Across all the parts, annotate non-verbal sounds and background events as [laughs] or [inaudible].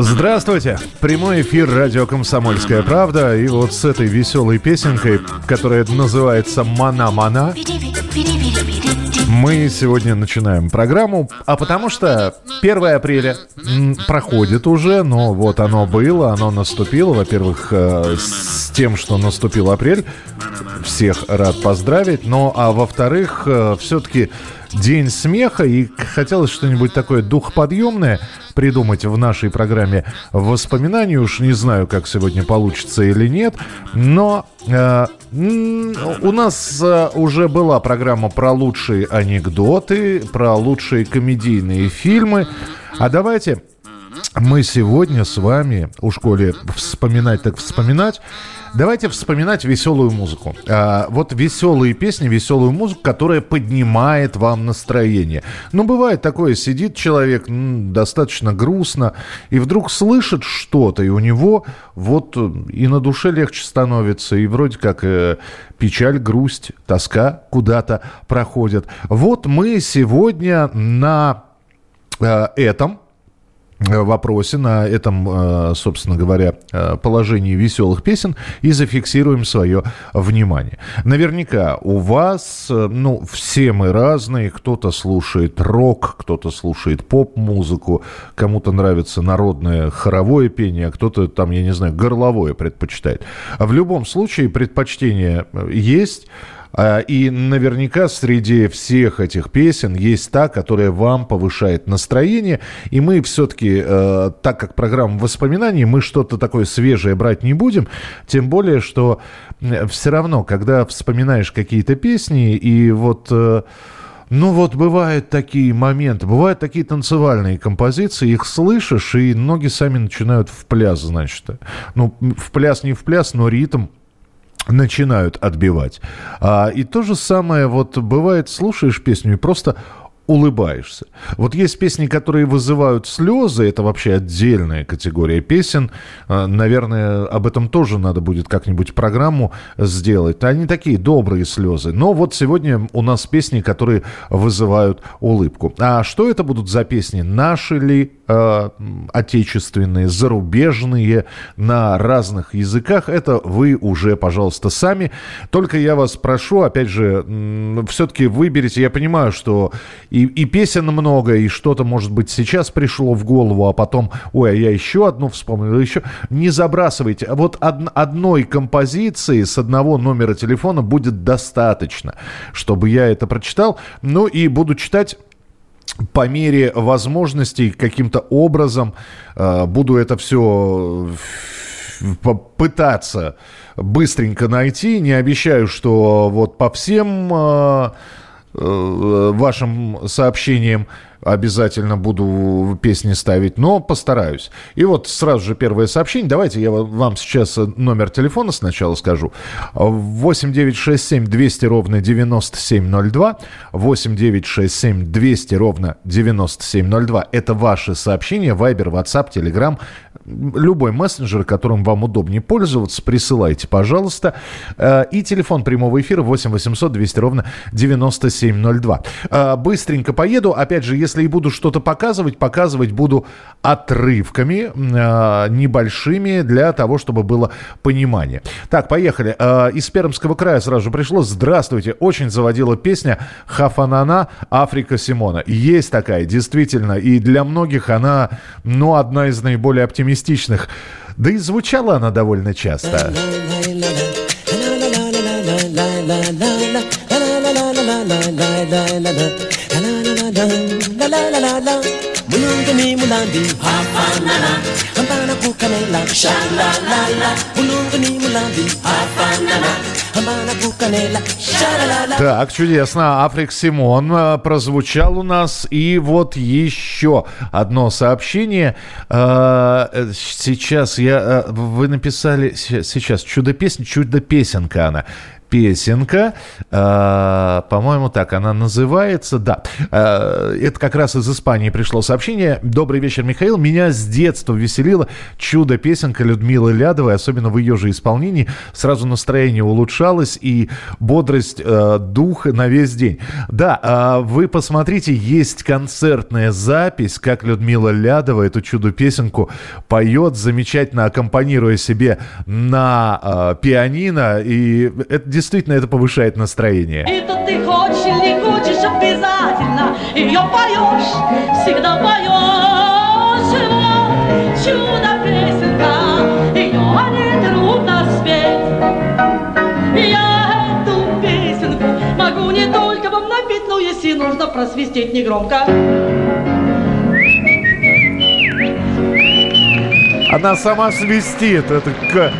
Здравствуйте! Прямой эфир радио «Комсомольская правда». И вот с этой веселой песенкой, которая называется «Мана-мана», мы сегодня начинаем программу, а потому что 1 апреля проходит уже, но вот оно было, оно наступило. Во-первых, э, с тем, что наступил апрель, всех рад поздравить. Но, а во-вторых, э, все-таки День смеха, и хотелось что-нибудь такое духоподъемное придумать в нашей программе воспоминаний. Уж не знаю, как сегодня получится или нет, но э, у нас э, уже была программа про лучшие анекдоты, про лучшие комедийные фильмы. А давайте мы сегодня с вами, у школе вспоминать так вспоминать, Давайте вспоминать веселую музыку. А, вот веселые песни, веселую музыку, которая поднимает вам настроение. Ну, бывает такое, сидит человек достаточно грустно, и вдруг слышит что-то, и у него вот и на душе легче становится, и вроде как э, печаль, грусть, тоска куда-то проходят. Вот мы сегодня на э, этом Э, вопросе, на этом, э, собственно говоря, э, положении веселых песен и зафиксируем свое внимание. Наверняка у вас, ну, все мы разные, кто-то слушает рок, кто-то слушает поп-музыку, кому-то нравится народное хоровое пение, а кто-то там, я не знаю, горловое предпочитает. А в любом случае предпочтение есть, и наверняка среди всех этих песен есть та, которая вам повышает настроение. И мы все-таки, э, так как программа воспоминаний, мы что-то такое свежее брать не будем. Тем более, что все равно, когда вспоминаешь какие-то песни, и вот... Э, ну вот бывают такие моменты, бывают такие танцевальные композиции, их слышишь, и ноги сами начинают в пляс, значит. Ну, в пляс не в пляс, но ритм начинают отбивать. А, и то же самое вот бывает, слушаешь песню и просто улыбаешься. Вот есть песни, которые вызывают слезы, это вообще отдельная категория песен. А, наверное, об этом тоже надо будет как-нибудь программу сделать. Они такие добрые слезы. Но вот сегодня у нас песни, которые вызывают улыбку. А что это будут за песни? Наши ли, отечественные, зарубежные, на разных языках? Это вы уже, пожалуйста, сами. Только я вас прошу, опять же, все-таки выберите. Я понимаю, что и, и песен много, и что-то, может быть, сейчас пришло в голову, а потом, ой, а я еще одну вспомнил, еще. Не забрасывайте. Вот од, одной композиции с одного номера телефона будет достаточно, чтобы я это прочитал. Ну и буду читать по мере возможностей каким-то образом э, буду это все пытаться быстренько найти. Не обещаю, что вот по всем э, Э, вашим сообщениям обязательно буду песни ставить, но постараюсь. И вот сразу же первое сообщение. Давайте я вам сейчас номер телефона сначала скажу. 8 9 6 7 200 ровно 9702. 8 9 6 7 200 ровно 9702. Это ваши сообщения. Вайбер, WhatsApp, Telegram. Любой мессенджер, которым вам удобнее пользоваться, присылайте, пожалуйста. Э, и телефон прямого эфира 8 800 200 ровно 9702. Э, быстренько поеду. Опять же, если и буду что-то показывать, показывать буду отрывками э, небольшими для того, чтобы было понимание. Так, поехали. Э, из Пермского края сразу же пришло. Здравствуйте. Очень заводила песня Хафанана Африка Симона. Есть такая, действительно. И для многих она, ну, одна из наиболее оптимистичных. Да и звучала она довольно часто. [laughs] mulandi hafanana hambana kukanela shalalala mulungani mulandi шаралала Так, чудесно. Африк Симон э, прозвучал у нас. И вот еще одно сообщение. Э, э, Сейчас я... Вы написали... се- Сейчас. Чудо-песня. Чудо-песенка она. Песенка, э, по-моему, так она называется, да. Э, это как раз из Испании пришло сообщение. Добрый вечер, Михаил. Меня с детства веселило чудо-песенка Людмилы Лядовой, особенно в ее же исполнении. Сразу настроение улучшалось и бодрость э, духа на весь день. Да, вы посмотрите, есть концертная запись, как Людмила Лядова эту чудо-песенку поет, замечательно аккомпанируя себе на пианино. И это действительно это повышает настроение. И то ты хочешь или не хочешь, обязательно ее поешь, всегда поешь. Вот чудо-песенка, ее не трудно спеть. Я эту песенку могу не только вам напеть, но если нужно просвистеть негромко. Она сама свистит. Это к,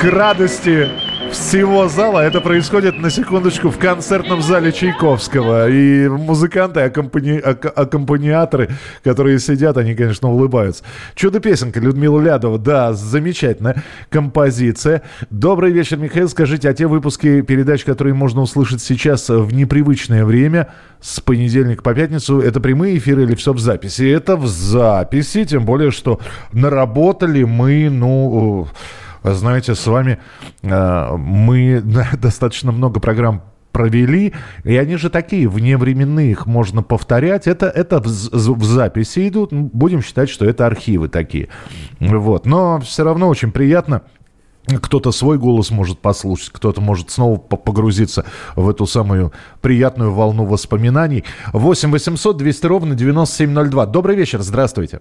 к радости всего зала. Это происходит, на секундочку, в концертном зале Чайковского. И музыканты, аккомпани... ак- аккомпаниаторы, которые сидят, они, конечно, улыбаются. Чудо-песенка Людмила Лядова. Да, замечательная композиция. Добрый вечер, Михаил. Скажите, а те выпуски передач, которые можно услышать сейчас в непривычное время, с понедельника по пятницу, это прямые эфиры или все в записи? Это в записи, тем более, что наработали мы, ну, знаете, с вами э, мы [laughs] достаточно много программ провели, и они же такие, вневременные, их можно повторять. Это, это в, в записи идут, будем считать, что это архивы такие. Вот. Но все равно очень приятно кто-то свой голос может послушать, кто-то может снова по- погрузиться в эту самую приятную волну воспоминаний. 8 800 200 ровно 9702. Добрый вечер, здравствуйте.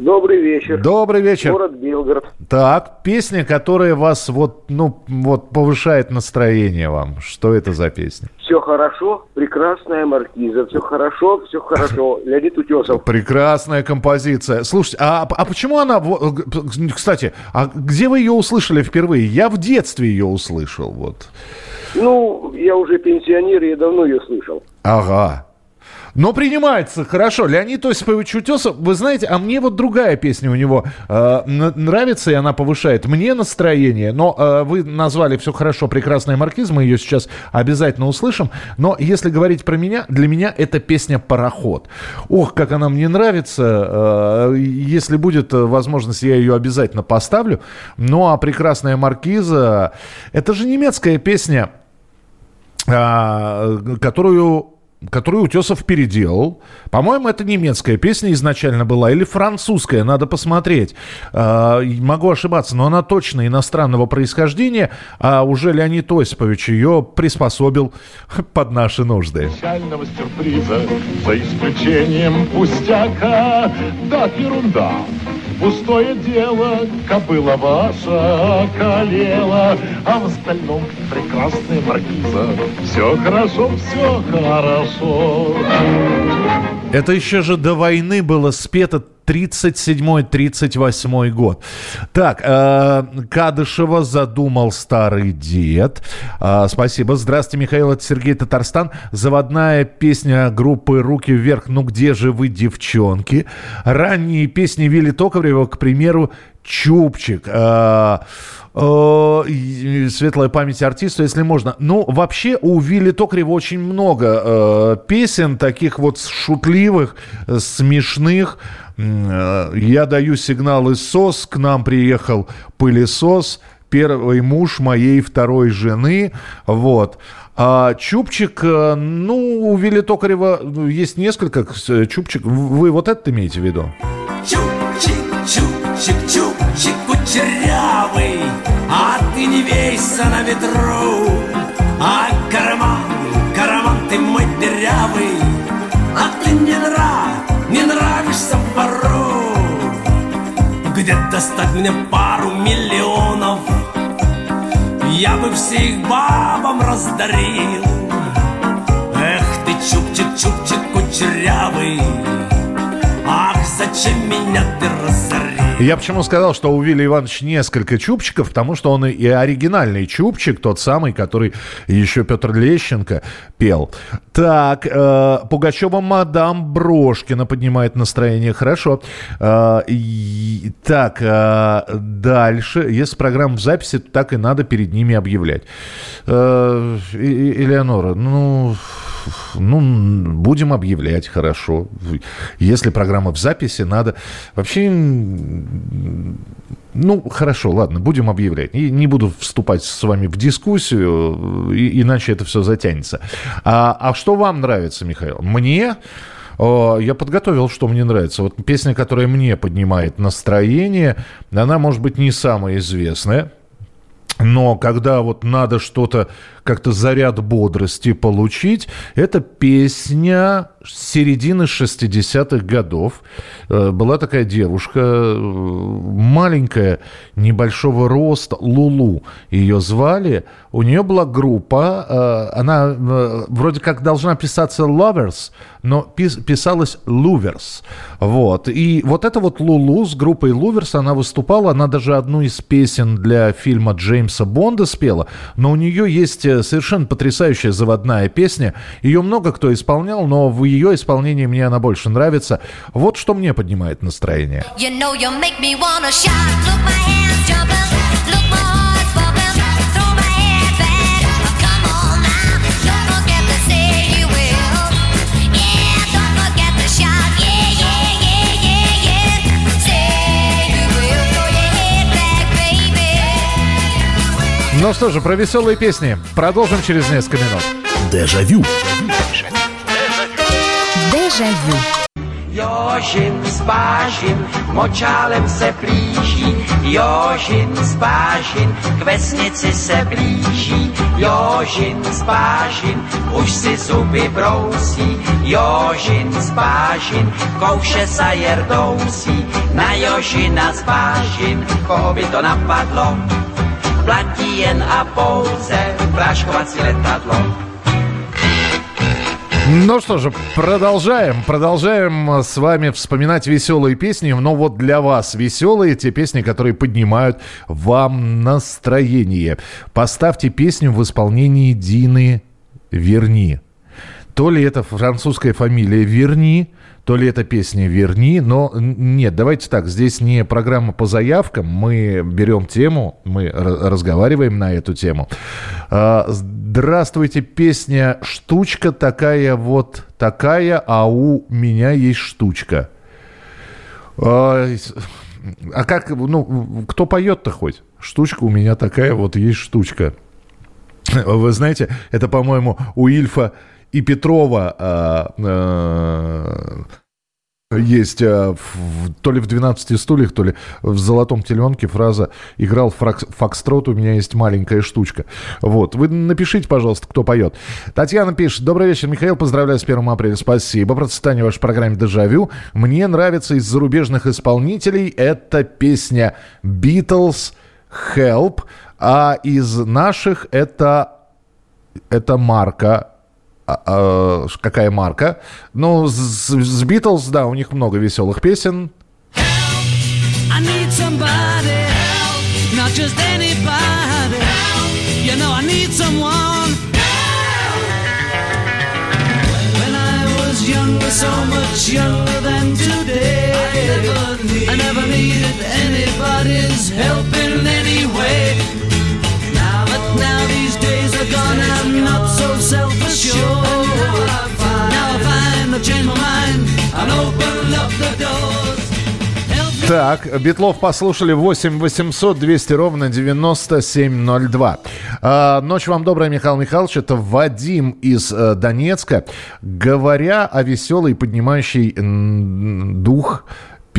Добрый вечер. Добрый вечер. Город Белгород. Так, песня, которая вас вот, ну, вот повышает настроение вам. Что это за песня? Все хорошо, прекрасная маркиза. Все хорошо, все хорошо. [laughs] Леонид Утесов. Прекрасная композиция. Слушайте, а, а почему она... Кстати, а где вы ее услышали впервые? Я в детстве ее услышал, вот. Ну, я уже пенсионер, я давно ее слышал. Ага. Но принимается, хорошо. Леонид Осипович Утесов, вы знаете, а мне вот другая песня у него э, нравится, и она повышает мне настроение. Но э, вы назвали все хорошо, прекрасная маркиз, мы ее сейчас обязательно услышим. Но если говорить про меня, для меня это песня «Пароход». Ох, как она мне нравится. Э, если будет э, возможность, я ее обязательно поставлю. Ну, а прекрасная маркиза, это же немецкая песня а, которую которую Утесов переделал. По-моему, это немецкая песня изначально была или французская, надо посмотреть. И могу ошибаться, но она точно иностранного происхождения, а уже Леонид Осипович ее приспособил [laughs] под наши нужды. печального сюрприза, за исключением пустяка, да, ерунда. Пустое дело, кобыла ваша околела, а в остальном прекрасная маркиза. Все хорошо, все хорошо. Это еще же до войны было спето 37-38 год. Так, э, Кадышева задумал старый дед. Э, спасибо. Здравствуйте, Михаил, это Сергей Татарстан. Заводная песня группы «Руки вверх», «Ну где же вы, девчонки?» Ранние песни Вилли Токарева, к примеру, «Чупчик». Э, э, светлая память артиста, если можно. Ну, вообще у Вилли Токарева очень много э, песен, таких вот шутливых, э, смешных. Э, Я даю сигнал из СОС, к нам приехал пылесос, первый муж моей второй жены, вот. А Чупчик, э, ну, у Вилли Токарева есть несколько э, Чупчик. Вы вот это имеете в виду? Чупчик, чупчик, чупчик кучерявый, а ты не вейся на ветру. А карман, карман ты мой дырявый, а ты не нравишься Где достать мне пару миллионов, я бы всех бабам раздарил. Эх ты, чупчик, чупчик кучерявый, Чем меня ты разоришь. Я почему сказал, что у Вилли Ивановича несколько чубчиков, потому что он и оригинальный чубчик, тот самый, который еще Петр Лещенко пел. Так, э, Пугачева мадам Брошкина поднимает настроение. Хорошо. Э, и- так, э, дальше. Если программа в записи, то так и надо перед ними объявлять. Э, Элеонора, ну, ну, будем объявлять, хорошо. Если программа в записи, надо... Вообще, ну, хорошо, ладно, будем объявлять. И не буду вступать с вами в дискуссию, и- иначе это все затянется. А, а что вам нравится, Михаил? Мне... Я подготовил, что мне нравится. Вот песня, которая мне поднимает настроение, она, может быть, не самая известная. Но когда вот надо что-то, как-то заряд бодрости получить, это песня середины 60-х годов. Э, Была такая девушка, э, маленькая, небольшого роста, Лулу ее звали. У нее была группа, э, она вроде как должна писаться Lovers, но пис- писалась Louvers. Вот. И вот это вот Лулу с группой Louvers, она выступала, она даже одну из песен для фильма Джеймса Бонда спела, но у нее есть совершенно потрясающая заводная песня. Ее много кто исполнял, но в ее исполнении мне она больше нравится. Вот что мне поднимает настроение. You know make me wanna shout. Look, my hands jumping. Look, my. Ну что же, про веселые песни продолжим через несколько минут. Дежавю. Дежавю. Jožin s Bážin močálem se blíží, Jožin s Bážin k vesnici se blíží, Jožin s Bážin už si zuby brousí, Jožin s Bážin kouše sa jerdousí, na Jožina s Bážin, koho by to napadlo, platí jen a pouze práškovací letadlo. Ну что же, продолжаем. Продолжаем с вами вспоминать веселые песни. Но вот для вас веселые те песни, которые поднимают вам настроение. Поставьте песню в исполнении Дины Верни. То ли это французская фамилия Верни, то ли это песня «Верни», но нет, давайте так, здесь не программа по заявкам, мы берем тему, мы ра- разговариваем на эту тему. Здравствуйте, песня «Штучка такая вот такая, а у меня есть штучка». А а как, ну, кто поет-то хоть? Штучка у меня такая, вот есть штучка. Вы знаете, это, по-моему, у Ильфа и Петрова а, а, есть а, в- то ли в «12 стульях», то ли в «Золотом теленке» фраза «Играл фрак- фокстрот, у меня есть маленькая штучка». Вот. Вы напишите, пожалуйста, кто поет. Татьяна пишет. Добрый вечер, Михаил. Поздравляю с 1 апреля. Спасибо. Процветание в вашей программе «Дежавю». Мне нравится из зарубежных исполнителей эта песня «Beatles Help», а из наших это это марка. А, а, какая марка? Ну, с, с Beatles, да, у них много веселых песен. I need help. You know I need someone When I was younger, so much younger than today I never, needed anybody's help Так, Битлов послушали 8 800 200 ровно 9702. А, ночь вам добрая, Михаил Михайлович. Это Вадим из э, Донецка. Говоря о веселой, поднимающей дух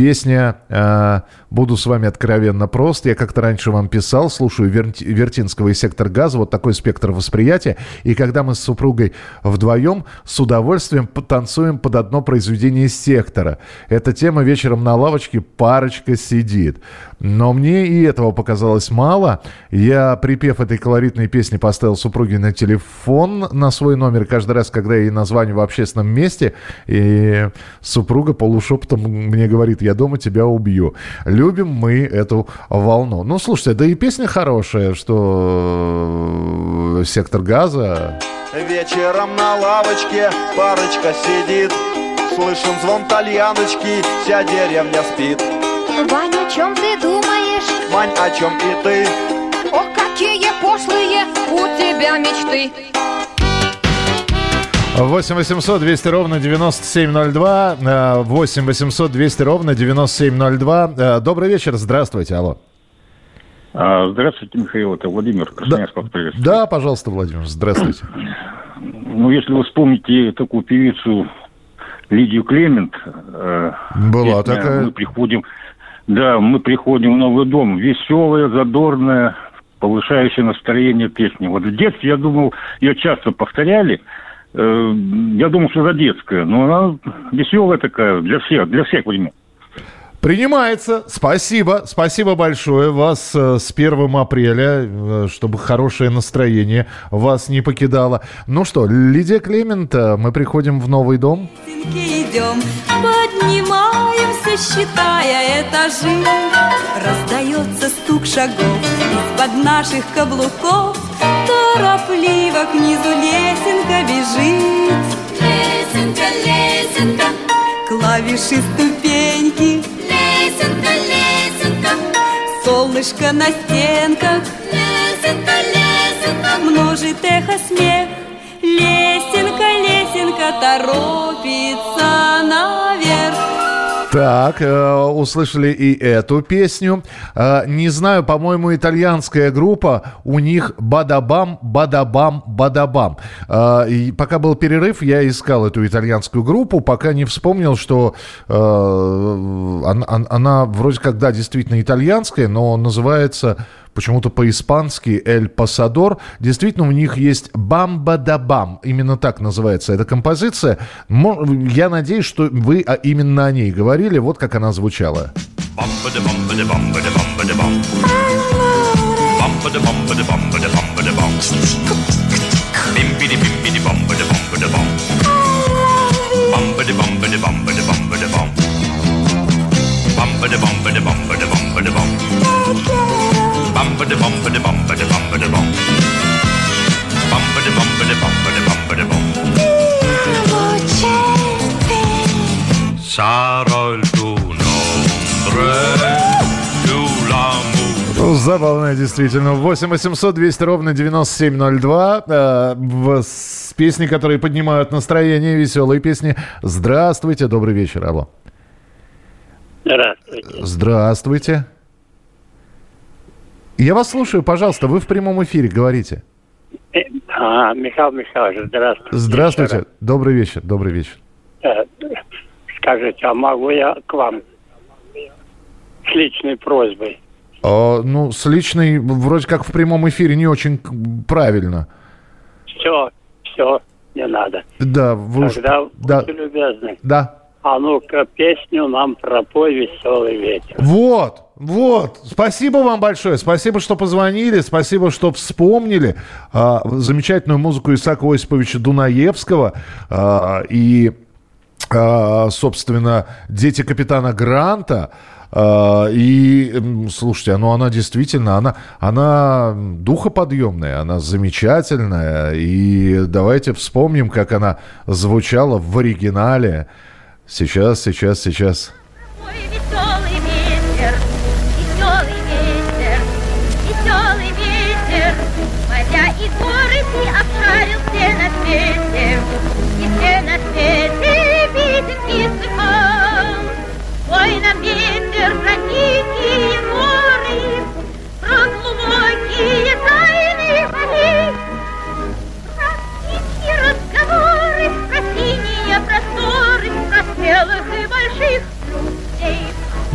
Песня э, «Буду с вами откровенно прост». Я как-то раньше вам писал, слушаю Верти- Вертинского и «Сектор газа», вот такой спектр восприятия. И когда мы с супругой вдвоем с удовольствием потанцуем под одно произведение «Сектора». Эта тема вечером на лавочке «Парочка сидит». Но мне и этого показалось мало. Я припев этой колоритной песни поставил супруге на телефон на свой номер каждый раз, когда я ей названиваю в общественном месте. И супруга полушепотом мне говорит, я я дома тебя убью. Любим мы эту волну. Ну, слушайте, да и песня хорошая, что э, «Сектор газа». Вечером на лавочке парочка сидит Слышен звон тальяночки, вся деревня спит Ваня, о чем ты думаешь? Мань, о чем и ты? Ох, какие пошлые у тебя мечты 8 800 200 ровно 9702. э, 8 800 200 ровно 9702. Э, Добрый вечер, здравствуйте, алло. А, Здравствуйте, Михаил, это Владимир Красноярск вас приветствует. Да, пожалуйста, Владимир, здравствуйте. Ну, если вы вспомните такую певицу Лидию Клемент... э, Была такая. Мы приходим... Да, мы приходим в новый дом. Веселая, задорная, повышающая настроение песни. Вот в детстве, я думал, ее часто повторяли. Э, Я думал, что это детская, но она веселая такая для всех, для всех времен. Принимается. Спасибо. Спасибо большое. Вас э, с 1 апреля, э, чтобы хорошее настроение вас не покидало. Ну что, Лидия Клемент, э, мы приходим в новый дом. идем, поднимаемся, считая этажи. Раздается стук шагов из-под наших каблуков. Торопливо к низу лесенка бежит. Лесенка, лесенка, клавиши ступеньки. Лесенка, лесенка, солнышко на стенках. Лесенка, лесенка, множит эхо смех. Лесенка, лесенка наверх. Так, э, услышали и эту песню. Э, не знаю, по-моему, итальянская группа. У них бадабам, бадабам, бадабам. Э, и пока был перерыв, я искал эту итальянскую группу, пока не вспомнил, что э, она, она- вроде как, да, действительно итальянская, но называется почему-то по-испански «Эль Пасадор». Действительно, у них есть «Бамба-да-бам». Именно так называется эта композиция. Я надеюсь, что вы а, именно о ней говорили. Вот как она звучала. Sarò действительно. 8 800 200 ровно 9702. Э, в- с песни, которые поднимают настроение, веселые песни. Здравствуйте, добрый вечер, алло. Здравствуйте. Здравствуйте. Я вас слушаю, пожалуйста, вы в прямом эфире, говорите. Э, А, Михаил Михайлович, здравствуйте. Здравствуйте, добрый вечер, добрый вечер. Э, Скажите, а могу я к вам с личной просьбой? А, ну, с личной, вроде как в прямом эфире не очень правильно. Все, все, не надо. Да, вы уж- Тогда да, будьте любезны. да. А ну-ка, песню нам пропой «Веселый ветер». Вот, вот. Спасибо вам большое. Спасибо, что позвонили. Спасибо, что вспомнили а, замечательную музыку Исаака Осиповича Дунаевского. а, и, а, собственно, «Дети капитана Гранта». А, и, слушайте, ну она действительно, она, она духоподъемная, она замечательная. И давайте вспомним, как она звучала в оригинале. Сейчас, сейчас, сейчас. Веселый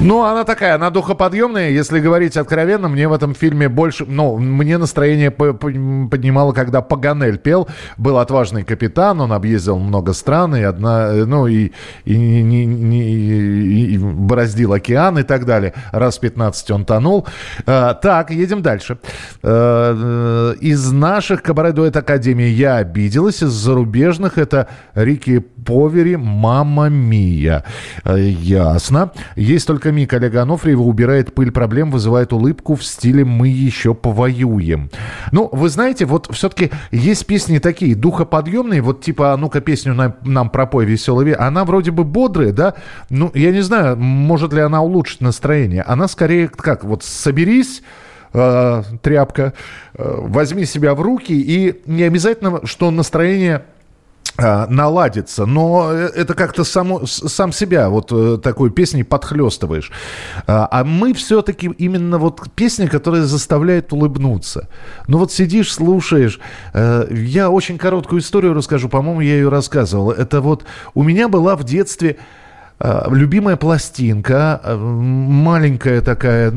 Ну, она такая, она духоподъемная. Если говорить откровенно, мне в этом фильме больше... Ну, мне настроение по- по- поднимало, когда Паганель пел. Был отважный капитан, он объездил много стран, и одна... Ну, и, и, не- не- и- и бороздил океан и так далее. Раз 15 он тонул. А, так, едем дальше. Э, э, Из наших кабаре-дуэт Академии «Я обиделась». Из зарубежных это Рики Повери «Мама Мия». Э, Ясно. Есть только миг Олега Анофриева убирает пыль проблем, вызывает улыбку в стиле «Мы еще повоюем». Ну, вы знаете, вот все-таки есть песни такие, духоподъемные, вот типа «А ну-ка песню нам, нам пропой веселый ве-». Она вроде бы бодрая, да? Ну, я не знаю, может ли она улучшить настроение. Она скорее как, вот «Соберись», э, тряпка, э, возьми себя в руки, и не обязательно, что настроение наладится, но э, это как-то само, сам себя вот э, такой песней подхлестываешь. А а мы все-таки именно вот песни, которые заставляют улыбнуться. Ну вот сидишь, слушаешь. Э, Я очень короткую историю расскажу, по-моему, я ее рассказывал. Это вот у меня была в детстве э, любимая пластинка, маленькая такая,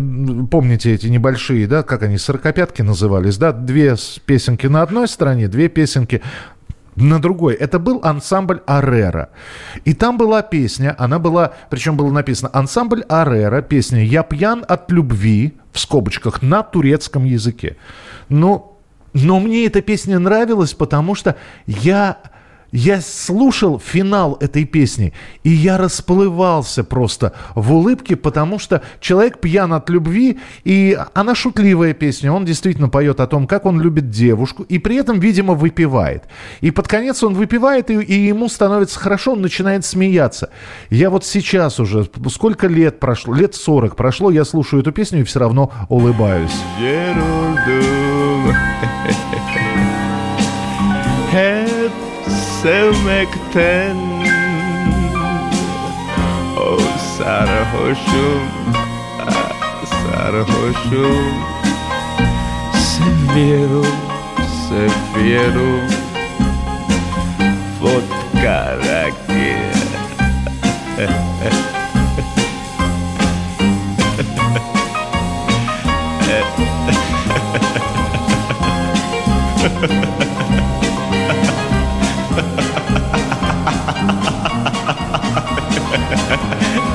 помните эти небольшие, да, как они, сорокопятки назывались, да, две песенки на одной стороне, две песенки на другой. Это был ансамбль Арера. И там была песня, она была, причем было написано ансамбль Арера, песня «Я пьян от любви», в скобочках, на турецком языке. Ну, но мне эта песня нравилась, потому что я... Я слушал финал этой песни, и я расплывался просто в улыбке, потому что человек пьян от любви, и она шутливая песня. Он действительно поет о том, как он любит девушку, и при этом, видимо, выпивает. И под конец он выпивает, и, и ему становится хорошо, он начинает смеяться. Я вот сейчас уже, сколько лет прошло, лет 40 прошло, я слушаю эту песню и все равно улыбаюсь. [laughs] sevmekten O sarhoşum ah, Sarhoşum. Seviyorum Seviyorum. Vodka rakı [laughs]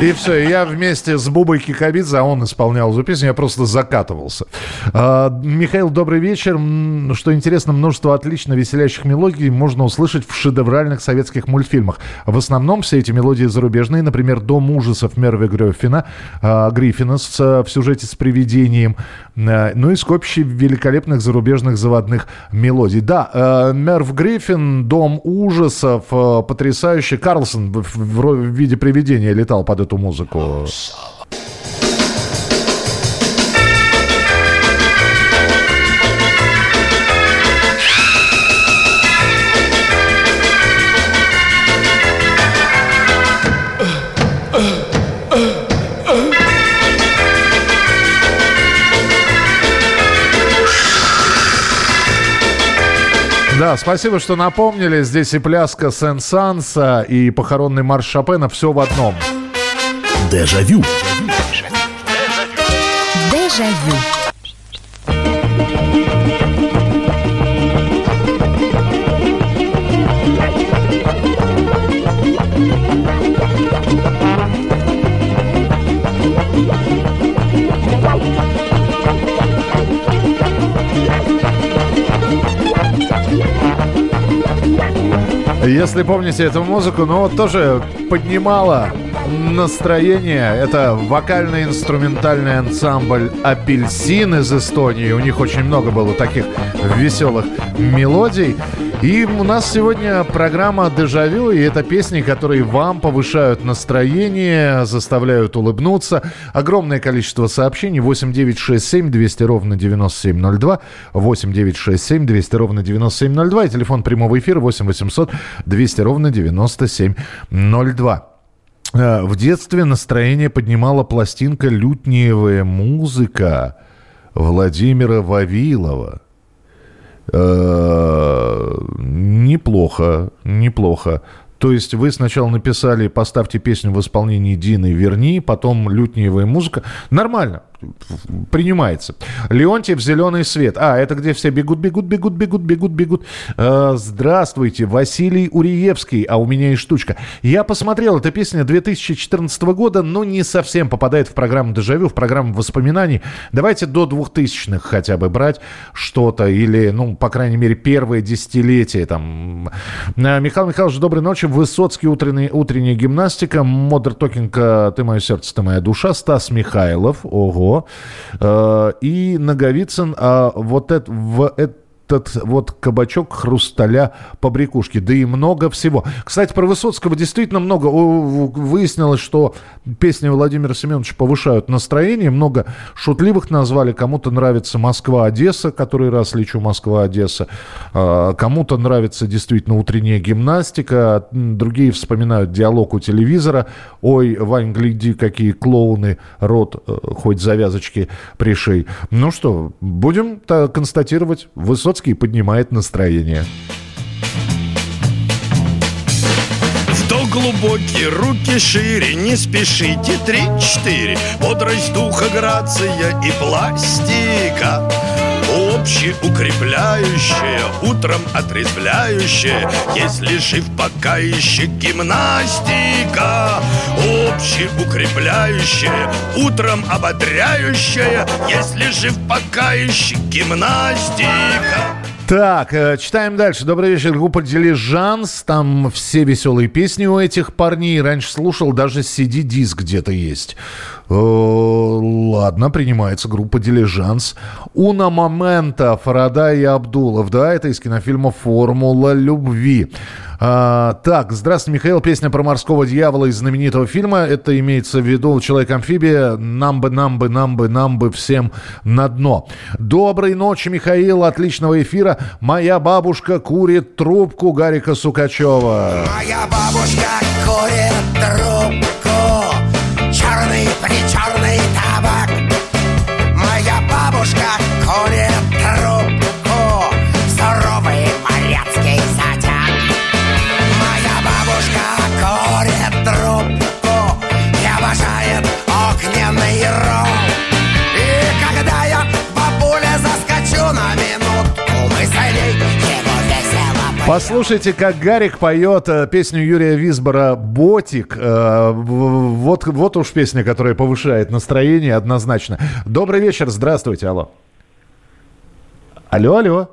И все, я вместе с Бубой Кикабидзе, а он исполнял эту песню, я просто закатывался. А, Михаил, добрый вечер. Что интересно, множество отлично веселящих мелодий можно услышать в шедевральных советских мультфильмах. В основном все эти мелодии зарубежные, например, «Дом ужасов» Мерви Гриффина, а, Гриффина с, а, в сюжете с привидением, А, ну и скопище великолепных зарубежных заводных мелодий. Да, э, Мерв Гриффин, «Дом ужасов», э, потрясающий. Карлсон в виде привидения летал под эту музыку. Да, спасибо, что напомнили. Здесь и пляска Сен-Санса, и похоронный марш Шопена. Все в одном. Дежавю. Дежавю. Если помните эту музыку, ну вот тоже поднимала настроение. Это вокально-инструментальный ансамбль «Апельсин» из Эстонии. У них очень много было таких веселых мелодий. И у нас сегодня программа «Дежавю», и это песни, которые вам повышают настроение, заставляют улыбнуться. Огромное количество сообщений. 8967 200 ровно 9702. 8967 200 ровно 9702. И телефон прямого эфира 8 800 200 ровно 9702. Э, В детстве настроение поднимала пластинка «Лютниевая музыка» Владимира Вавилова. Э, Неплохо, неплохо. То есть вы сначала написали «Поставьте песню в исполнении Дины Верни», потом «Лютнеевая музыка». Нормально принимается. Леонтьев «Зеленый свет». А, это где все бегут, бегут, бегут, бегут, бегут, бегут. Э, здравствуйте, Василий Уриевский, а у меня есть штучка. Я посмотрел, эта песня 2014 года, но не совсем попадает в программу «Дежавю», в программу воспоминаний. Давайте до 2000-х хотя бы брать что-то, или, ну, по крайней мере, первое десятилетие. Там. Э, Михаил Михайлович, доброй ночи. Высоцкий, утренний, утренняя гимнастика. Модер Токинг, ты мое сердце, ты моя душа. Стас Михайлов, ого. Э, И Наговицын, а вот это, в этот вот кабачок хрусталя побрякушки. Да и много всего. Кстати, про Высоцкого действительно много. Выяснилось, что песни Владимира Семеновича повышают настроение. Много шутливых назвали. Кому-то нравится Москва-Одесса, который раз лечу Москва-Одесса. А, Кому-то нравится действительно утренняя гимнастика. Другие вспоминают диалог у телевизора. Ой, Вань, гляди, какие клоуны, рот э, хоть завязочки пришей. Ну что, будем та- констатировать, Высоцкий поднимает настроение. Вдох глубокий, руки шире, не спешите, три-четыре Бодрость духа, грация и пластика Общеукрепляющая, утром отрезвляющая Если жив пока еще гимнастика Общеукрепляющая, утром ободряющая Если жив пока еще гимнастика Так, э, читаем дальше. Добрый вечер, группа Дилижанс. Там все веселые песни у этих парней. Раньше слушал, даже CD-диск где-то есть. Э, Ладно, принимается группа Дилижанс. Уна Момента, Фарада и Абдулов. Да, это из кинофильма «Формула любви». А, так, здравствуйте, Михаил. Песня про морского дьявола из знаменитого фильма. Это имеется в виду «Человек-амфибия». Нам бы, нам бы, нам бы, нам бы всем на дно. Доброй ночи, Михаил. Отличного эфира. Моя бабушка курит трубку Гарика Сукачева. Моя бабушка курит трубку Черный причерный табак. Моя бабушка Послушайте, как Гарик поет э, песню Юрия Висбора «Ботик». Э, Вот, вот уж песня, которая повышает настроение однозначно. Добрый вечер, здравствуйте, алло. Алло, алло.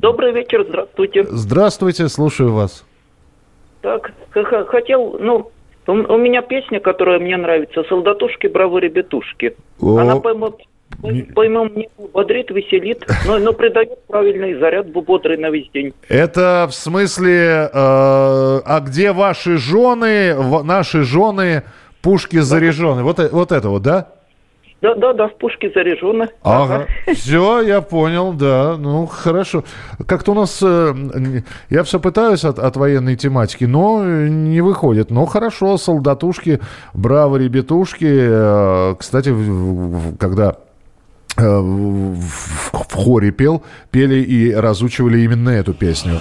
Добрый вечер, здравствуйте. Здравствуйте, слушаю вас. Так, хотел, ну, у, меня песня, которая мне нравится, «Солдатушки, бравы ребятушки». О. Она поймет, поймем, не бодрит, веселит, но, но придает правильный заряд бодрый на весь день. Это в смысле, э, а где ваши жены, наши жены, пушки заряжены? Вот, э- вот это вот, да? Да, да, да, в пушке заряжены. Ага. Все, я понял, да. Ну, хорошо. Как-то у нас... э, я все пытаюсь от, от военной тематики, но не выходит. Ну, хорошо, солдатушки, браво, ребятушки. Э, Кстати, в- в- когда в, в- в хоре пел, пели и разучивали именно эту песню.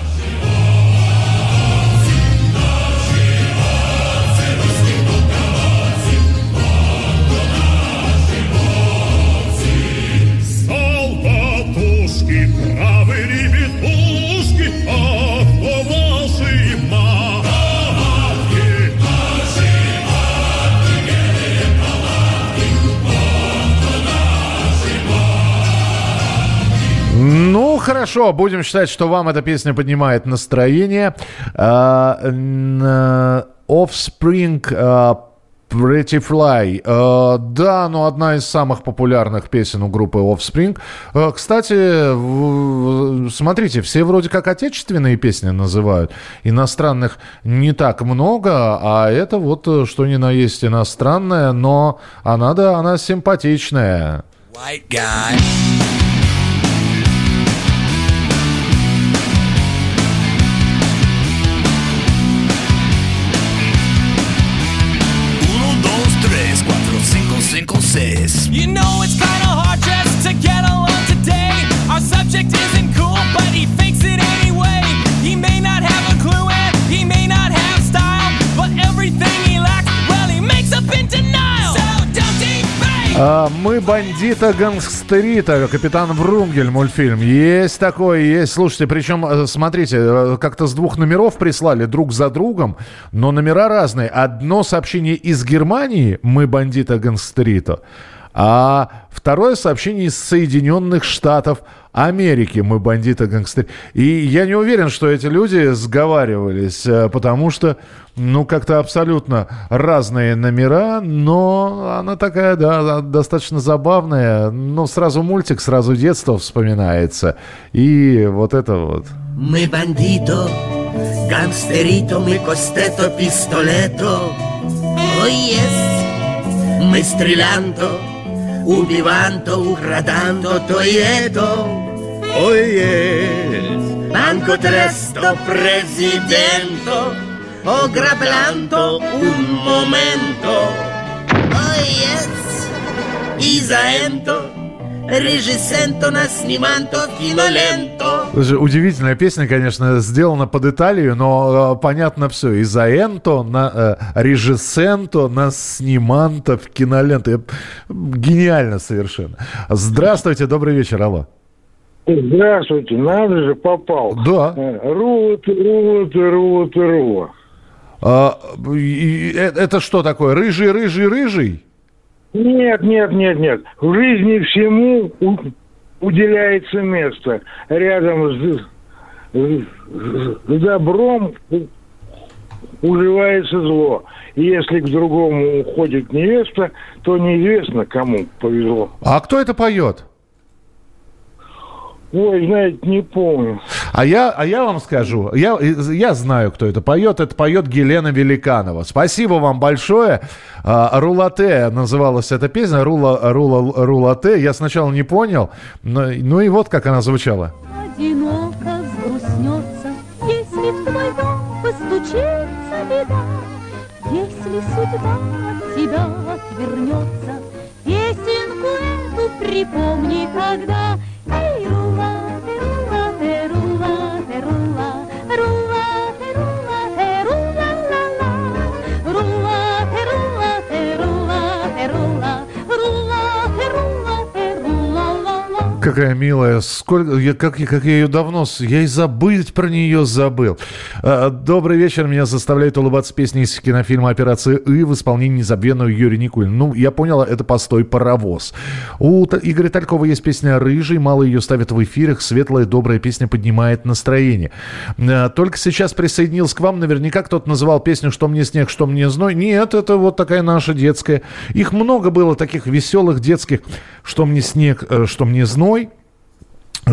Хорошо, будем считать, что вам эта песня поднимает настроение. А, э, Offspring а, Pretty Fly. А, да, ну одна из самых популярных песен у группы Offspring. А, кстати, смотрите, все вроде как отечественные песни называют. Иностранных не так много, а это вот э, что ни на есть иностранная, но она, да, она симпатичная. White guy. Мы бандита гангстерита, капитан Врунгель мультфильм. Есть такой, есть. Слушайте, причем, э, смотрите, э, как-то с двух номеров прислали друг за другом, но номера разные. Одно сообщение из Германии «Мы бандита гангстерита», а второе сообщение из Соединенных Штатов Америки «Мы бандиты гангстеры». И я не уверен, что эти люди сговаривались, э, потому что, ну, как-то абсолютно разные номера, но она такая, да, достаточно забавная. Ну, сразу мультик, сразу детство вспоминается. И вот это вот. Мы бандито, гангстерито, мы костето, пистолето. Ой, yes. Мы стрелянто, убиванто, украданто, то и это. Ой, yes. Банко тресто, президенто, ограбланто, un momento. Ой, yes. И за это режиссенто нас сниманто киноленто. Слушай, Удивительная песня, конечно, сделана под Италию, но э, понятно все. И за Энто, на э, режиссенто, на сниманто в киноленты. Э, Гениально совершенно. Здравствуйте, добрый вечер, алло. Здравствуйте, надо же попал. Да. Рула ты, рула ты, это что такое? Рыжий, рыжий, рыжий? Нет, нет, нет, нет. В жизни всему уделяется место. Рядом с, с- добром уживается зло. И если к другому уходит невеста, то неизвестно, кому повезло. А кто это поет? Ой, знаете, не помню. А я, а я вам скажу, я, я знаю, кто это поет. Это поет Гелена Великанова. Спасибо вам большое. А, Рулате называлась эта песня. Рула, рула, рулате. Я сначала не понял. но- ну и вот как она звучала. Одиноко взгрустнется, если в твой дом постучится беда. Если судьба от тебя отвернется, песенку эту припомни, когда Какая милая. Сколько, я, как, как я ее давно... Я и забыть про нее забыл. А, Добрый вечер. Меня заставляет улыбаться песни из кинофильма «Операция И» в исполнении незабвенного Юрия Никулина. Ну, я понял, это «Постой, паровоз». У Игоря Талькова есть песня «Рыжий». Мало ее ставят в эфирах. Светлая, добрая песня поднимает настроение. А, Только сейчас присоединился к вам. Наверняка кто-то называл песню «Что мне снег, что мне зной». Нет, это вот такая наша детская. Их много было таких веселых детских «Что мне снег, э, что мне зной».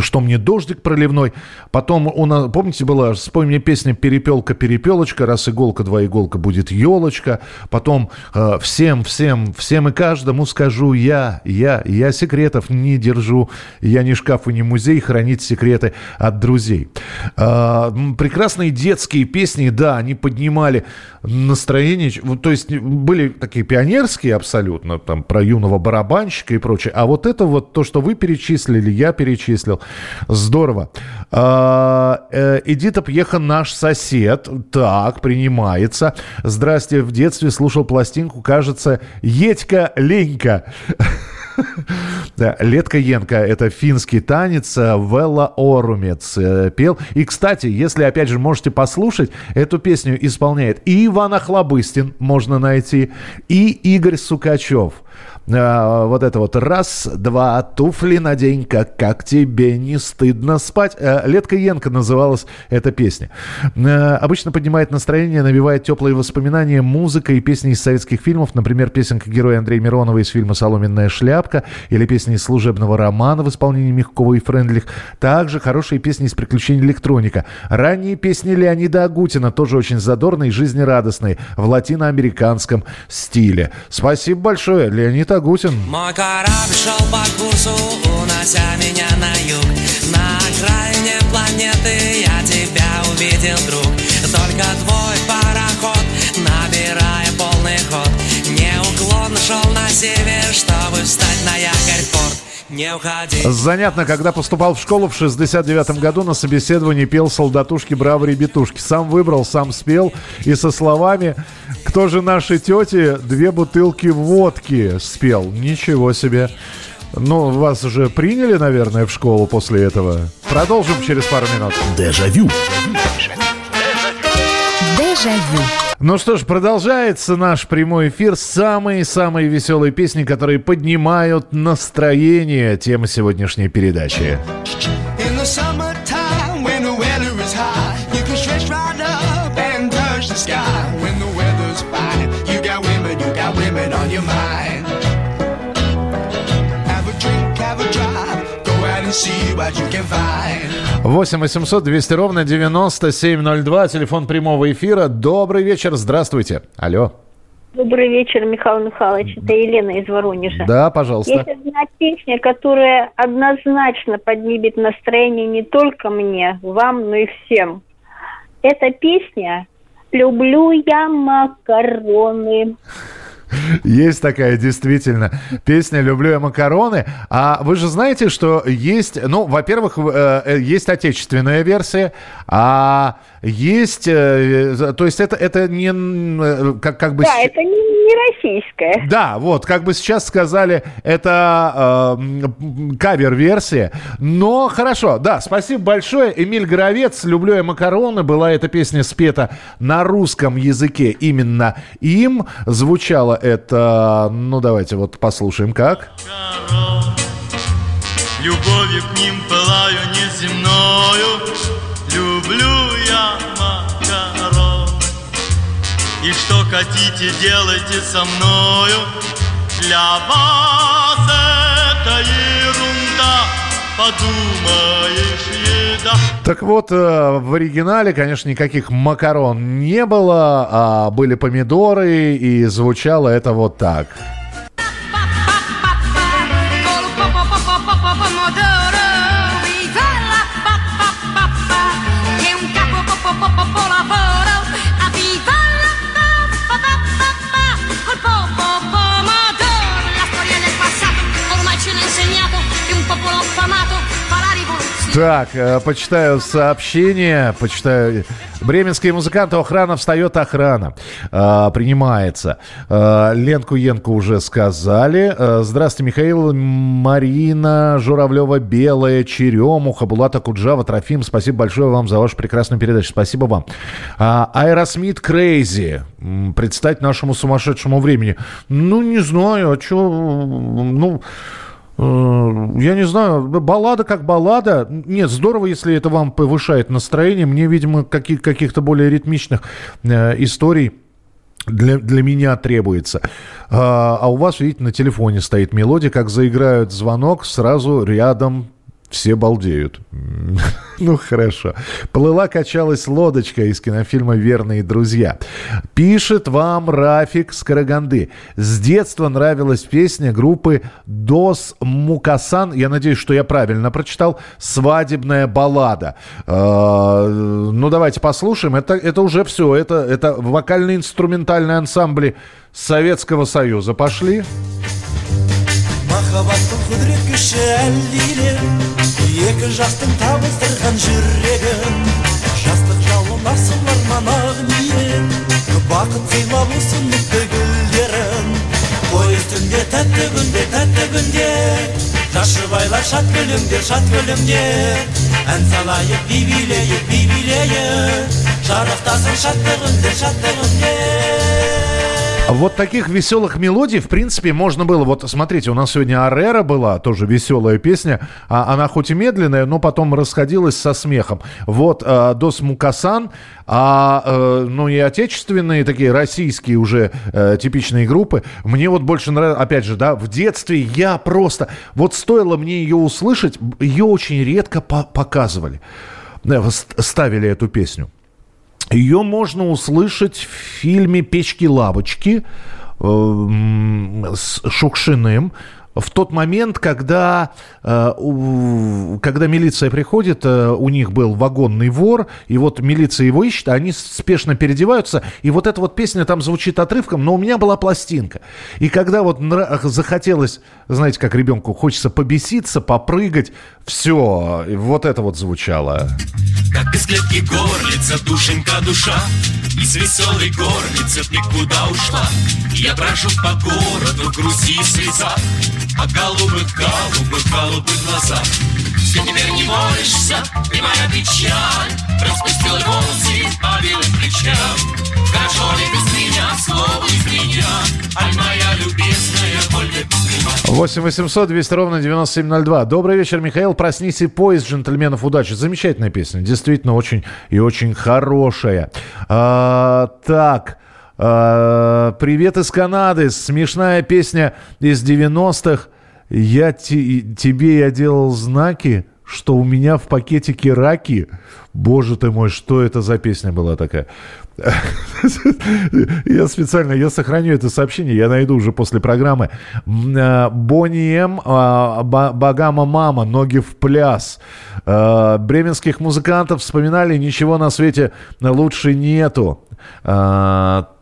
Что мне дождик проливной. Потом у нас, помните, была, спой мне песня «Перепелка, перепелочка», раз иголка, два иголка, будет елочка. Потом э, всем, всем, всем и каждому скажу я, я, я секретов не держу, я не шкаф и не музей, хранить секреты от друзей. Э, прекрасные детские песни, да, они поднимали настроение, то есть были такие пионерские абсолютно, там, про юного барабанщика и прочее, а вот это вот то, что вы перечислили, я перечислил, здорово. А, э, Эдита Пьеха наш сосед, так, принимается. Здрасте, в детстве слушал пластинку, кажется, Едька Ленька. [laughs] Да, Летка Янка – это финский танец, э, Велла Орумец э, пел. И, кстати, если, опять же, можете послушать, эту песню исполняет и Иван Охлобыстин, можно найти, и Игорь Сукачев. А, вот это вот раз, два, туфли надень, как, как тебе не стыдно спать. Э, Летка Янка называлась эта песня. Э, Обычно поднимает настроение, навевает теплые воспоминания, музыка и песни из советских фильмов, например, песенка героя Андрея Миронова из фильма «Соломенная шляпка» или песни из служебного романа в исполнении Мягкова и Френдлих. Также хорошие песни из приключений электроника. Ранние песни Леонида Агутина тоже очень задорные и жизнерадостные в латиноамериканском стиле. Спасибо большое, Леонид Агутин. Мой корабль шел по курсу, унося меня на юг. На окраине планеты я тебя увидел, друг. Только твой пароход, набирая полный ход. Неуклонно шел на север, чтобы встать на якорь порт не уходи. Занятно, когда поступал в школу в 69 году на собеседовании пел солдатушки «Браво, ребятушки». Сам выбрал, сам спел и со словами «Кто же наши тети две бутылки водки спел?» Ничего себе. Ну, вас уже приняли, наверное, в школу после этого. Продолжим через пару минут. Дежавю. Дежавю. Ну что ж, продолжается наш прямой эфир. Самые-самые веселые песни, которые поднимают настроение. Тема сегодняшней передачи. See what you can find. 8 800 200 ровно 9702. Телефон прямого эфира. Добрый вечер. Здравствуйте. Алло. Добрый вечер, Михаил Михайлович. Это Елена из Воронежа. Да, пожалуйста. Есть одна песня, которая однозначно поднимет настроение не только мне, вам, но и всем. Эта песня «Люблю я макароны». Есть такая, действительно, песня «Люблю я макароны». А вы же знаете, что есть, ну, во-первых, э, э, есть отечественная версия, а есть, э, то есть это, это не, как, как бы... Да, это не, не российская. Да, вот, как бы сейчас сказали, это э, кавер-версия. Но хорошо, да, спасибо большое. Эмиль Горовец, «Люблю я макароны». Была эта песня спета на русском языке именно им. Звучало это, ну давайте вот послушаем как. Любовью к ним пылаю неземною. Люблю я макароны И что хотите, делайте со мною. Для вас это ерунда Подумаешь, еда Так вот, э, в оригинале, конечно, никаких макарон не было, а были помидоры, и звучало это вот так. Так, э, почитаю сообщение, почитаю. Бременские музыканты, охрана встает, охрана. Э, принимается. Э, Летку-енку уже сказали. Э, здравствуйте, Михаил, Марина Журавлева, Белая черемуха, Булат Окуджава, Трофим. Спасибо большое вам за вашу прекрасную передачу. Спасибо вам. А, Aerosmith Crazy. Под стать нашему сумасшедшему времени. Ну, не знаю, а что... Ну... Э, Я не знаю, баллада как баллада. Нет, здорово, если это вам повышает настроение. Мне, видимо, каких- каких-то более ритмичных э, историй для, для меня требуется. А, а у вас, видите, на телефоне стоит мелодия, как заиграют звонок, сразу рядом все балдеют. [laughs] Ну, хорошо. Плыла, качалась лодочка из кинофильма «Верные друзья». Пишет вам Рафик с Караганды. С детства нравилась песня группы «Дос Мукасан». Я надеюсь, что я правильно прочитал. «Свадебная баллада». Э, Ну, давайте послушаем. Это, это уже все. Это, это вокально-инструментальные ансамбли Советского Союза. Пошли. әлдиле екі жастың табыстырған жүрегін жастық жалын асыл арман ақ ниет. Бақыт сыйлап ұсыныпты гүлдерін пойыз түнде тәтті күнде тәтті күнде. Жас жұбайлар шат күлімдер шат күлімдер ән салайық би билейік би билейік. Жарықтасын шаттығында Вот таких веселых мелодий, в принципе, можно было... Вот смотрите, у нас сегодня Арера была, тоже веселая песня. А она хоть и медленная, но потом расходилась со смехом. Вот э, Дос Мукасан, а, э, ну и отечественные такие российские уже э, типичные группы. Мне вот больше нравится, опять же, да, в детстве я просто... Вот стоило мне ее услышать, ее очень редко по- показывали. Ст- Ставили эту песню. Ее можно услышать в фильме «Печки-лавочки» э, с Шукшиным. В тот момент, когда, э, когда милиция приходит, э, у них был вагонный вор, и вот милиция его ищет, они спешно переодеваются, и вот эта вот песня там звучит отрывком, но у меня была пластинка. И когда вот захотелось, знаете, как ребенку хочется побеситься, попрыгать, все, вот это вот звучало. Как из клетки горлица, душенька душа Из веселой горницы ты куда ушла? Я брожу по городу, грусти и слеза А голубых, голубых, голубых глазах Ты теперь не молишься, ты моя печаль Распустила волосы по белым плечам Хорошо ли без меня, слово из меня Аль моя любезная, меня 8 800 200 ровно 9702. Добрый вечер, Михаил. Проснись и поезд джентльменов удачи. Замечательная песня. Действительно очень и очень хорошая. А, так. а, привет из Канады. Смешная песня из 90-х. Я те- тебе я делал знаки, что у меня в пакетике раки. Боже ты мой, что это за песня была такая? [laughs] Я специально, я сохраню это сообщение, я найду уже после программы. Э, Бонни М, а, Ба- Багама Мама, ноги в пляс. Э, Бременских музыкантов вспоминали, ничего на свете лучше нету.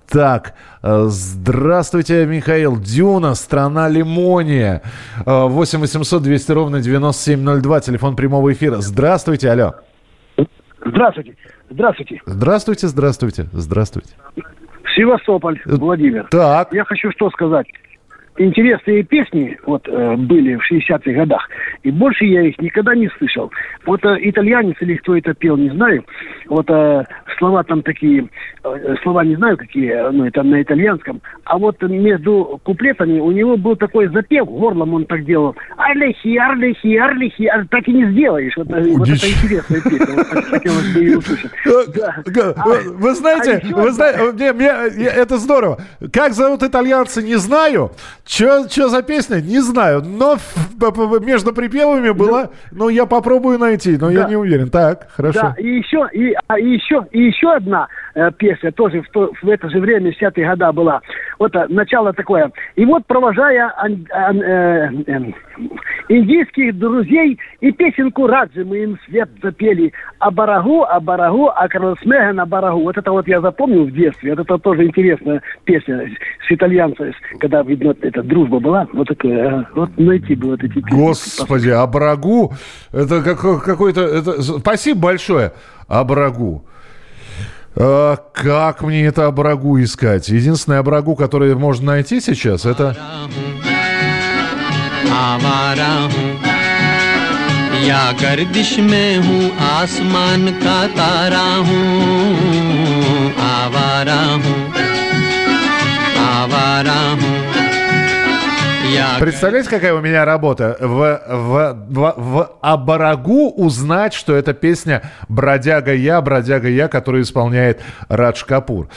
Так, э, здравствуйте, Михаил. Дюна, страна лимония. Э, 8 800 200 ровно 9702, телефон прямого эфира. Здравствуйте, алло. Здравствуйте. Здравствуйте. Здравствуйте, здравствуйте, здравствуйте. Севастополь, Владимир. Так. Я хочу что сказать. Интересные песни вот э, были в 60-х годах, и больше я их никогда не слышал. Вот э, итальянец или кто это пел, не знаю. Вот э, слова там такие, э, слова не знаю какие, э, ну это на итальянском. А вот между куплетами у него был такой запев, горлом он так делал. Арлихи, арлихи, арлихи, а так и не сделаешь. Вот, э, вот это интересная песня. Вот так хотелось бы ее услышать. Да. А, Вы знаете, а еще вы знаете, это здорово. Как зовут итальянца, не знаю. Что за песня, не знаю. Но между припевами была... Ну, я попробую найти, но я Да. не уверен. Так, хорошо. Да, и еще, и, а, и еще, и еще одна э, песня тоже в, то- в это же время, в 70-е года была. Вот а, начало такое. И вот провожая ан- ан- э, эм, индийских друзей и песенку Раджи мы им свет запели. А барагу, а барагу, а Карлсмега на барагу. Вот это вот я запомнил в детстве. Вот это тоже интересная песня с итальянцем, когда, видно, эта дружба была. Вот такое. ага. Вот найти бы вот эти песни. Господи, Абрагу. Это как- какой-то... это- Спасибо большое, Абрагу. А, как мне это Абрагу искать? Единственное Абрагу, которое можно найти сейчас, это... आवारा हूँ या गर्दिश में हूँ आसमान का तारा हूँ आवारा हूँ आवारा हूँ या Представляете, какая у меня работа? В, в, в, в Абарагу узнать, что это песня «Бродяга я», «Бродяга я», которую исполняет Радж Капур.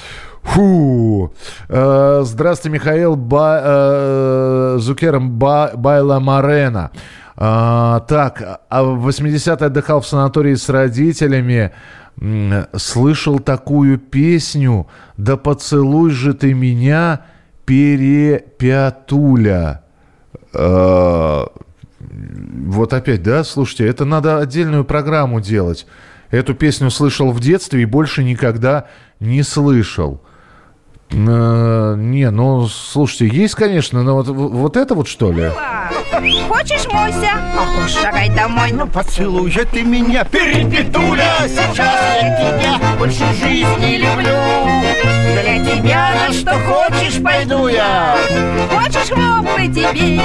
Фу. Э, здравствуйте, Михаил Ба, э, Зукером Ба, Байла Марена. А, так, а в 80-е отдыхал в санатории с родителями. Слышал такую песню «Да поцелуй же ты меня, перепятуля». Э, Вот опять, да, слушайте, это надо отдельную программу делать. Эту песню слышал в детстве и больше никогда не слышал. Не, ну, слушайте, есть, конечно, но вот, вот это вот что ли? Хочешь, Мося? А хочешь, шагай домой. Ну, Поцелуй же ты меня, перепетуля Сейчас я тебя больше жизни люблю Для тебя на что хочешь пойду я Хочешь, хлопай тебе?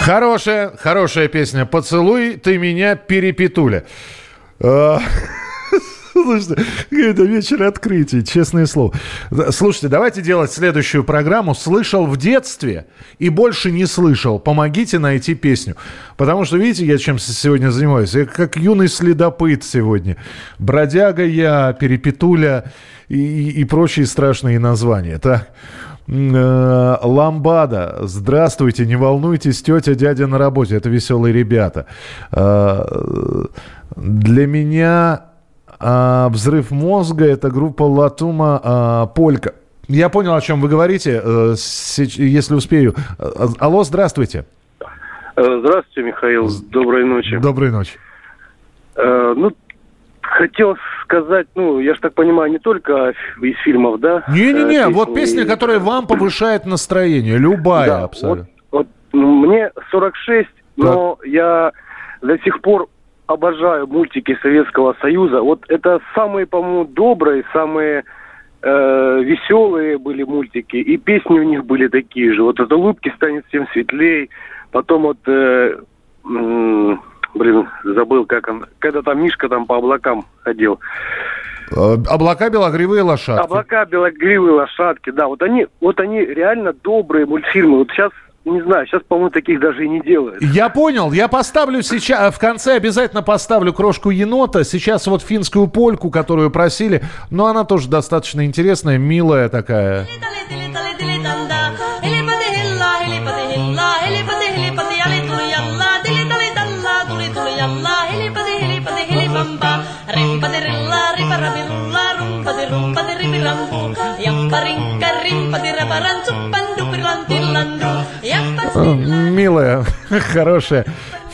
Хорошая, хорошая песня. Поцелуй ты меня, перепетуля. Э, Слушайте, это вечер открытий, честное слово. Слушайте, давайте делать следующую программу. Слышал в детстве и больше не слышал. Помогите найти песню. Потому что, видите, я чем сегодня занимаюсь? Я как юный следопыт сегодня. Бродяга я, перепетуля и, и- и прочие страшные названия. Так. Э, Ламбада. Здравствуйте, не волнуйтесь, тетя, дядя на работе. Это веселые ребята. Э, Для меня а, взрыв мозга это группа Латума а, Полька. Я понял, о чем вы говорите. Э, Если успею. Э, Алло, здравствуйте. Здравствуйте, Михаил. Доброй ночи. Доброй ночи. Ну, хотел сказать, ну, я же так понимаю, не только из фильмов, да? Не-не-не, Э, вот песни. песня, которая вам повышает настроение. Любая Да, абсолютно. Вот, ну, мне 46, но я до сих пор обожаю мультики Советского Союза. Вот это самые, по-моему, добрые, самые э, веселые были мультики. И песни у них были такие же. Вот от улыбки станет всем светлей. Потом вот, э, м, блин, забыл, как он, когда там Мишка там по облакам ходил. Э, Облака белогривые лошадки. Облака, белогривые лошадки, да, вот они, вот они реально добрые мультфильмы. Вот сейчас, не знаю, сейчас, по-моему, таких даже и не делают. Я понял, я поставлю сейчас, в конце обязательно поставлю крошку енота. Сейчас вот финскую польку, которую просили, но она тоже достаточно интересная, милая такая. Милая, [laughs] хорошая.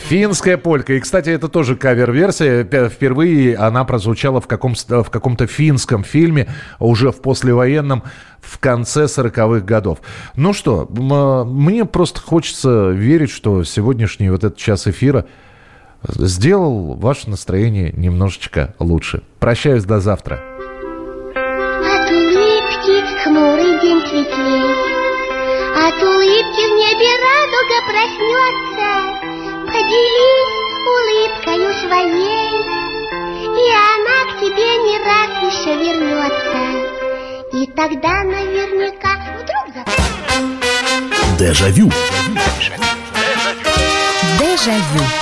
Финская полька. И, кстати, это тоже кавер-версия. Пе- Впервые она прозвучала в, каком, в каком-то финском фильме, уже в послевоенном, в конце 40-х годов. Ну что, а, мне просто хочется верить, что сегодняшний вот этот час эфира сделал ваше настроение немножечко лучше. Прощаюсь до завтра. Светлей, От улыбки в небе радуга проснется. Поделись улыбкою своей, И она к тебе не раз еще вернется. И тогда наверняка вдруг за... Дежавю. Дежавю.